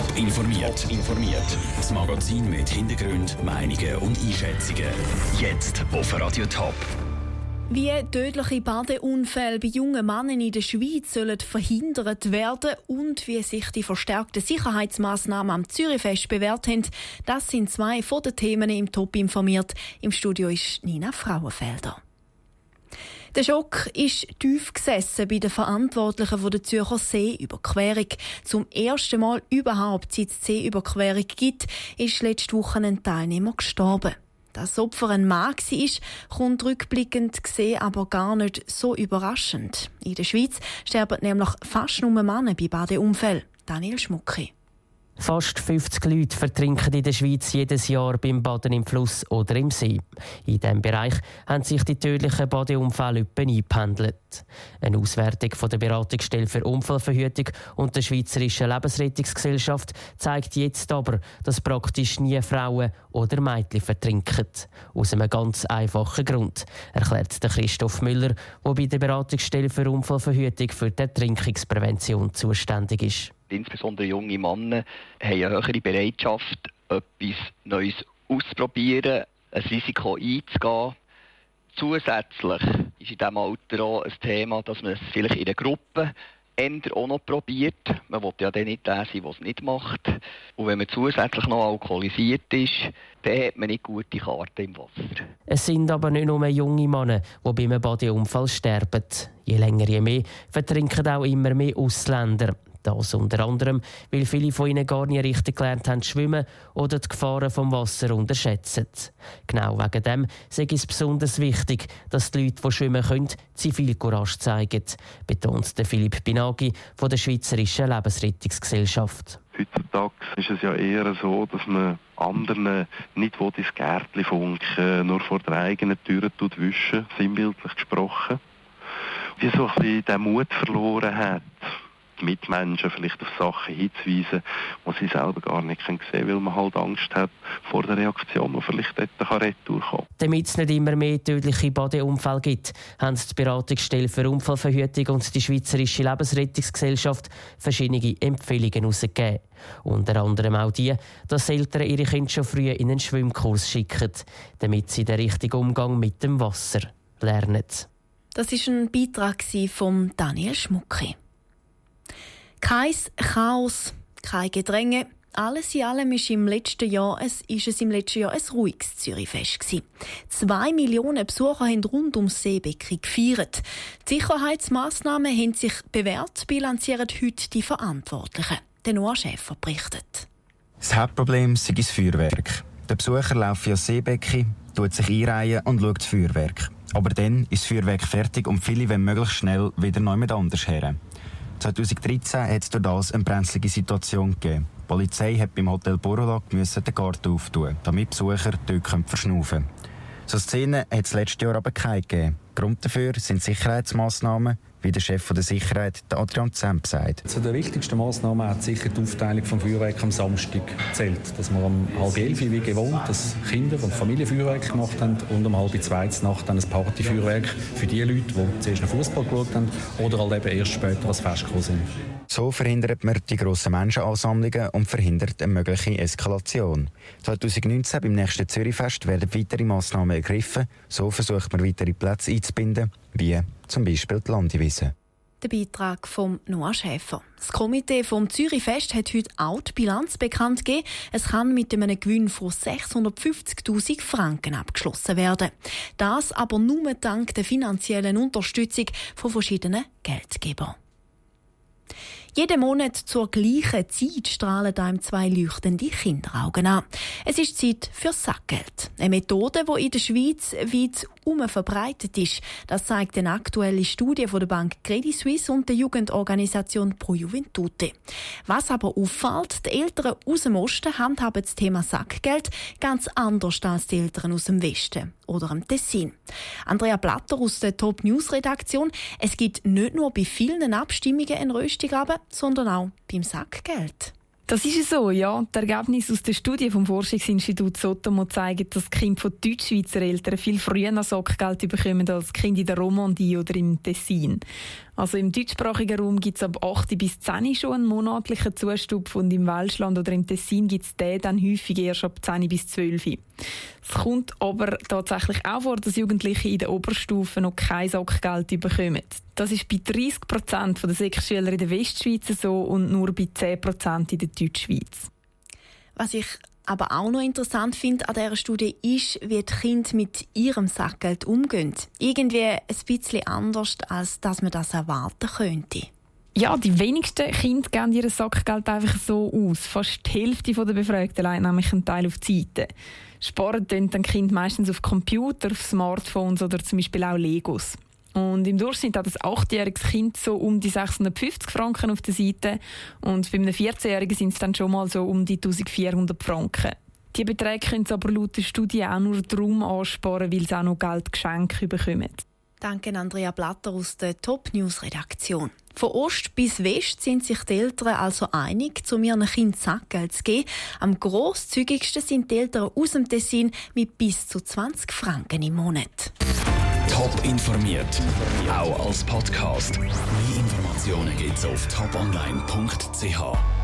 Top informiert. informiert. Das Magazin mit Hintergrund, Meinungen und Einschätzungen. Jetzt auf Radio Top. Wie tödliche Badeunfälle bei jungen Männern in der Schweiz sollen verhindert werden und wie sich die verstärkten Sicherheitsmaßnahmen am Zürichfest bewährt haben, das sind zwei von den Themen im Top informiert. Im Studio ist Nina Frauenfelder. Der Schock ist tief gesessen bei den Verantwortlichen der Zürcher Seeüberquerung. Zum ersten Mal überhaupt, seit es Seeüberquerung gibt, ist letzte Woche ein Teilnehmer gestorben. Dass das Opfer ein Mann war, kommt rückblickend gesehen aber gar nicht so überraschend. In der Schweiz sterben nämlich fast nur Männer bei Badeunfällen. Daniel Schmucki. Fast 50 Leute vertrinken in der Schweiz jedes Jahr beim Baden im Fluss oder im See. In diesem Bereich haben sich die tödlichen Badeunfälle eingependelt. Eine Auswertung von der Beratungsstelle für Unfallverhütung und der Schweizerischen Lebensrettungsgesellschaft zeigt jetzt aber, dass praktisch nie Frauen oder Mädchen vertrinken. Aus einem ganz einfachen Grund, erklärt Christoph Müller, der bei der Beratungsstelle für Unfallverhütung für die Ertrinkungsprävention zuständig ist insbesondere junge Männer, haben eine höhere Bereitschaft, etwas Neues auszuprobieren, ein Risiko einzugehen. Zusätzlich ist in diesem Alter auch ein Thema, dass man es vielleicht in einer Gruppe ändert auch noch probiert. Man will ja dann nicht der sein, der es nicht macht. Und wenn man zusätzlich noch alkoholisiert ist, dann hat man nicht gute Karten im Wasser. Es sind aber nicht nur junge Männer, die bei einem Badeunfall sterben. Je länger, je mehr vertrinken auch immer mehr Ausländer. Das unter anderem, weil viele von ihnen gar nicht richtig gelernt haben zu schwimmen oder die Gefahren vom Wasser unterschätzen. Genau wegen dem sei es besonders wichtig, dass die Leute, die schwimmen können, Zivilcourage zeigen, betont Philipp Binagi von der Schweizerischen Lebensrettungsgesellschaft. Heutzutage ist es ja eher so, dass man anderen nicht ins Gärtchen funken, nur vor der eigenen Tür wischen, sinnbildlich gesprochen. Wie so ein bisschen den Mut verloren hat, Mitmenschen vielleicht auf Sachen hinzuweisen, die sie selber gar nicht sehen können, weil man halt Angst hat vor der Reaktion, die vielleicht dort retour kommt. Damit es nicht immer mehr tödliche Badeunfälle gibt, haben die Beratungsstelle für Unfallverhütung und die Schweizerische Lebensrettungsgesellschaft verschiedene Empfehlungen herausgegeben. Unter anderem auch die, dass Eltern ihre Kinder schon früh in einen Schwimmkurs schicken, damit sie den richtigen Umgang mit dem Wasser lernen. Das ist ein Beitrag von Daniel Schmucki. Kein Chaos, kein Gedränge. Alles in allem ist, im letzten Jahr, es, ist es im letzten Jahr ein ruhiges Zürichfest. Zwei Millionen Besucher haben rund ums Seebecken gefeiert. Die Sicherheitsmaßnahmen haben sich bewährt, bilanzieren heute die Verantwortlichen. Der Noah Schäfer berichtet. Das Hauptproblem ist das Feuerwerk. Der Besucher läuft via Seebecken, tut sich einreihen und schaut das Feuerwerk. Aber dann ist das Feuerwerk fertig und viele wollen möglichst schnell wieder neu mit anders her. 2013 hat es durch das eine brenzlige Situation gegeben. Die Polizei hat beim Hotel Borolag den Garten auftun, damit Besucher dort verschnaufen können. So Szenen hat es letztes Jahr aber keine gegeben. Grund dafür sind Sicherheitsmaßnahmen, wie der Chef der Sicherheit, Adrian Zemp, sagt. Zu der wichtigsten Maßnahme hat sicher die Aufteilung vom Feuerwerk am Samstag zählt. Dass wir um halb elf wie gewohnt das Kinder- und Familienfeuerwerk gemacht haben und um halb zwei Nacht dann ein Partyfeuerwerk für die Leute, die zuerst noch Fußball geschaut haben oder halt eben erst später als Fest gekommen sind. So verhindert man die grossen Menschenansammlungen und verhindert eine mögliche Eskalation. 2019 beim nächsten Zürichfest werden weitere Massnahmen ergriffen. So versucht man weitere Plätze einzubinden, wie zum Beispiel die Landewiese. Der Beitrag von Noah Schäfer. Das Komitee vom Zürichfest hat heute auch die Bilanz bekannt gegeben. Es kann mit einem Gewinn von 650.000 Franken abgeschlossen werden. Das aber nur dank der finanziellen Unterstützung von verschiedenen Geldgebern. Jeden Monat zur gleichen Zeit strahlen einem zwei leuchtende Kinderaugen an. Es ist Zeit für Sackgeld. Eine Methode, die in der Schweiz weit um verbreitet ist. Das zeigt eine aktuelle Studie von der Bank Credit Suisse und der Jugendorganisation Pro Juventute. Was aber auffällt, die Eltern aus dem Osten handhaben das Thema Sackgeld ganz anders als die Eltern aus dem Westen oder dem Tessin. Andrea Platter aus der Top News Redaktion. Es gibt nicht nur bei vielen Abstimmungen einen Röstigraben, sondern auch beim Sackgeld. Das ist so, ja. Die Ergebnisse aus der Studie vom Forschungsinstitut Sotomo zeigen, dass Kinder von Deutschschweizer Eltern viel früher noch Sackgeld bekommen als Kinder in der Romandie oder im Tessin. Also im deutschsprachigen Raum gibt es ab 8 bis 10 schon einen monatlichen Zustupf und im Welschland oder im Tessin gibt es den dann häufig erst ab 10 bis 12. Es kommt aber tatsächlich auch vor, dass Jugendliche in der Oberstufe noch kein Sackgeld bekommen. Das ist bei 30 Prozent der Sechsschüler in der Westschweiz so und nur bei 10 Prozent in der Deutschschweiz. Was ich aber auch noch interessant finde an dieser Studie ist, wie die Kinder mit ihrem Sackgeld umgehen. Irgendwie ein bisschen anders, als dass man das erwarten könnte. Ja, die wenigsten Kinder geben ihr Sackgeld einfach so aus. Fast die Hälfte der Befragten legt nämlich einen Teil auf die Seite. Sparen tun dann Kind meistens auf Computer, auf Smartphones oder zum Beispiel auch Legos. Und im Durchschnitt hat ein achtjähriges Kind so um die 650 Franken auf der Seite und bei einem 14-Jährigen sind es dann schon mal so um die 1400 Franken. Die Beträge können sie aber laut der Studie auch nur darum ansparen, weil sie auch noch Geld geschenkt bekommen. Danke Andrea Blatter aus der Top News Redaktion. Von Ost bis West sind sich die Eltern also einig, zu ihren Kindern Sackgeld zu geben. Am grosszügigsten sind die Eltern aus dem Tessin mit bis zu 20 Franken im Monat. Top informiert, auch als Podcast. Mehr Informationen gibt's auf toponline.ch.